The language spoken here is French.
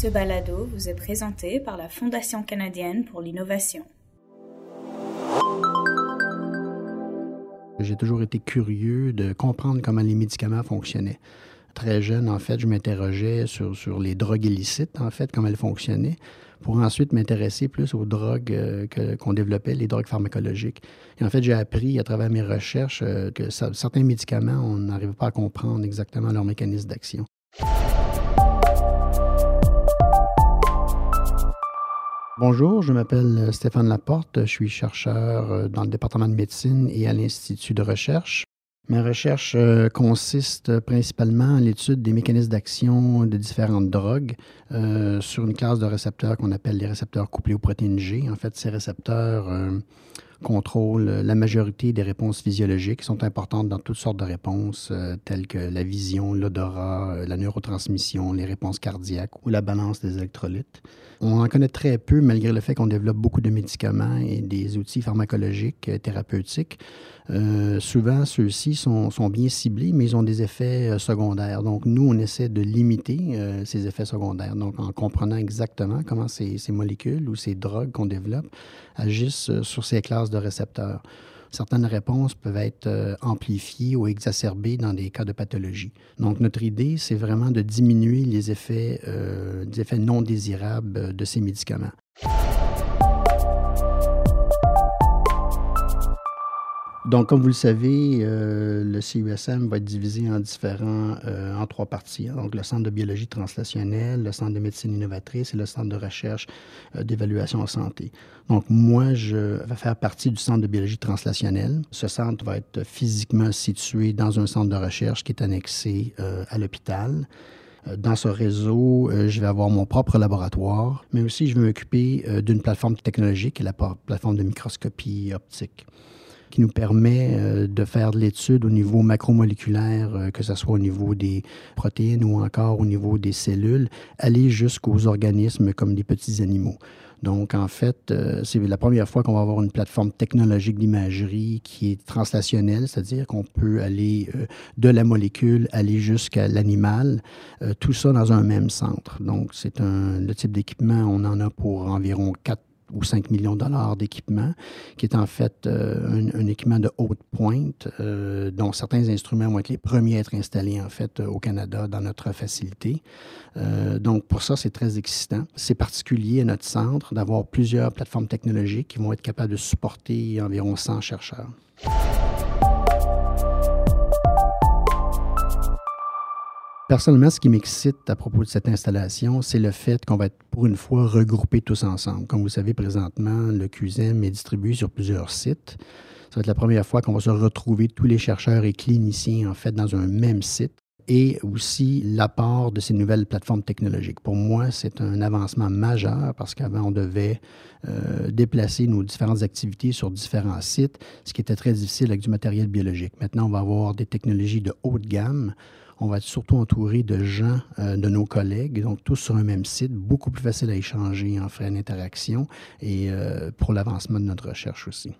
Ce balado vous est présenté par la Fondation canadienne pour l'innovation. J'ai toujours été curieux de comprendre comment les médicaments fonctionnaient. Très jeune, en fait, je m'interrogeais sur, les drogues illicites, en fait, comment elles fonctionnaient, pour ensuite m'intéresser plus aux drogues euh, qu'on développait, les drogues pharmacologiques. Et en fait, j'ai appris à travers mes recherches euh, que certains médicaments, on n'arrive pas à comprendre exactement leur mécanisme d'action. Bonjour, je m'appelle euh, Stéphane Laporte, je suis chercheur euh, dans le département de médecine et à l'Institut de recherche. Ma recherche euh, consiste principalement à l'étude des mécanismes d'action de différentes drogues sur une classe de récepteurs qu'on appelle les récepteurs couplés aux protéines G. En fait, ces récepteurs contrôlent la majorité des réponses physiologiques qui sont importantes dans toutes sortes de réponses, telles que la vision, l'odorat, la neurotransmission, les réponses cardiaques ou la balance des électrolytes. On en connaît très peu, malgré le fait qu'on développe beaucoup de médicaments et des outils pharmacologiques euh, thérapeutiques. Euh, souvent, ceux-ci sont, bien ciblés, mais ils ont des effets euh, secondaires. Donc, nous, on essaie de limiter ces effets secondaires. Donc, en comprenant exactement comment ces, ces molécules ou ces drogues qu'on développe agissent sur ces classes de récepteurs certaines réponses peuvent être euh, amplifiées ou exacerbées dans des cas de pathologie. Donc, notre idée, c'est vraiment de diminuer les effets, euh, les effets non désirables de ces médicaments. Donc, comme vous le savez, euh, le CUSM va être divisé en différents, euh, trois parties. Donc, le Centre de biologie translationnelle, le Centre de médecine innovatrice et le Centre de recherche euh, d'évaluation en santé. Donc, moi, je vais faire partie du Centre de biologie translationnelle. Ce centre va être physiquement situé dans un centre de recherche qui est annexé à l'hôpital. Dans ce réseau, je vais avoir mon propre laboratoire, mais aussi je vais m'occuper d'une plateforme technologique, la plateforme de microscopie optique qui nous permet euh, de faire de l'étude au niveau macromoléculaire, euh, que ce soit au niveau des protéines ou encore au niveau des cellules, aller jusqu'aux organismes comme des petits animaux. Donc, en fait, euh, c'est la première fois qu'on va avoir une plateforme technologique d'imagerie qui est translationnelle, c'est-à-dire qu'on peut aller de la molécule, aller jusqu'à l'animal, tout ça dans un même centre. Donc, c'est le type d'équipement, on en a pour environ 4 ou 5 millions de dollars d'équipement, qui est en fait euh, un, équipement de haute pointe, euh, dont certains instruments vont être les premiers à être installés en fait au Canada dans notre facilité. Euh, donc pour ça, c'est très excitant. C'est particulier à notre centre d'avoir plusieurs plateformes technologiques qui vont être capables de supporter environ 100 chercheurs. Personnellement, ce qui m'excite à propos de cette installation, c'est le fait qu'on va être pour une fois regroupés tous ensemble. Comme vous savez, présentement, le QSM est distribué sur plusieurs sites. Ça va être la première fois qu'on va se retrouver tous les chercheurs et cliniciens, en fait, dans un même site et aussi l'apport de ces nouvelles plateformes technologiques. Pour moi, c'est un avancement majeur parce qu'avant, on devait euh, déplacer nos différentes activités sur différents sites, ce qui était très difficile avec du matériel biologique. Maintenant, on va avoir des technologies de haute gamme on va être surtout entouré de gens, euh, de nos collègues, donc tous sur un même site, beaucoup plus facile à échanger en frais d'interaction et euh, pour l'avancement de notre recherche aussi.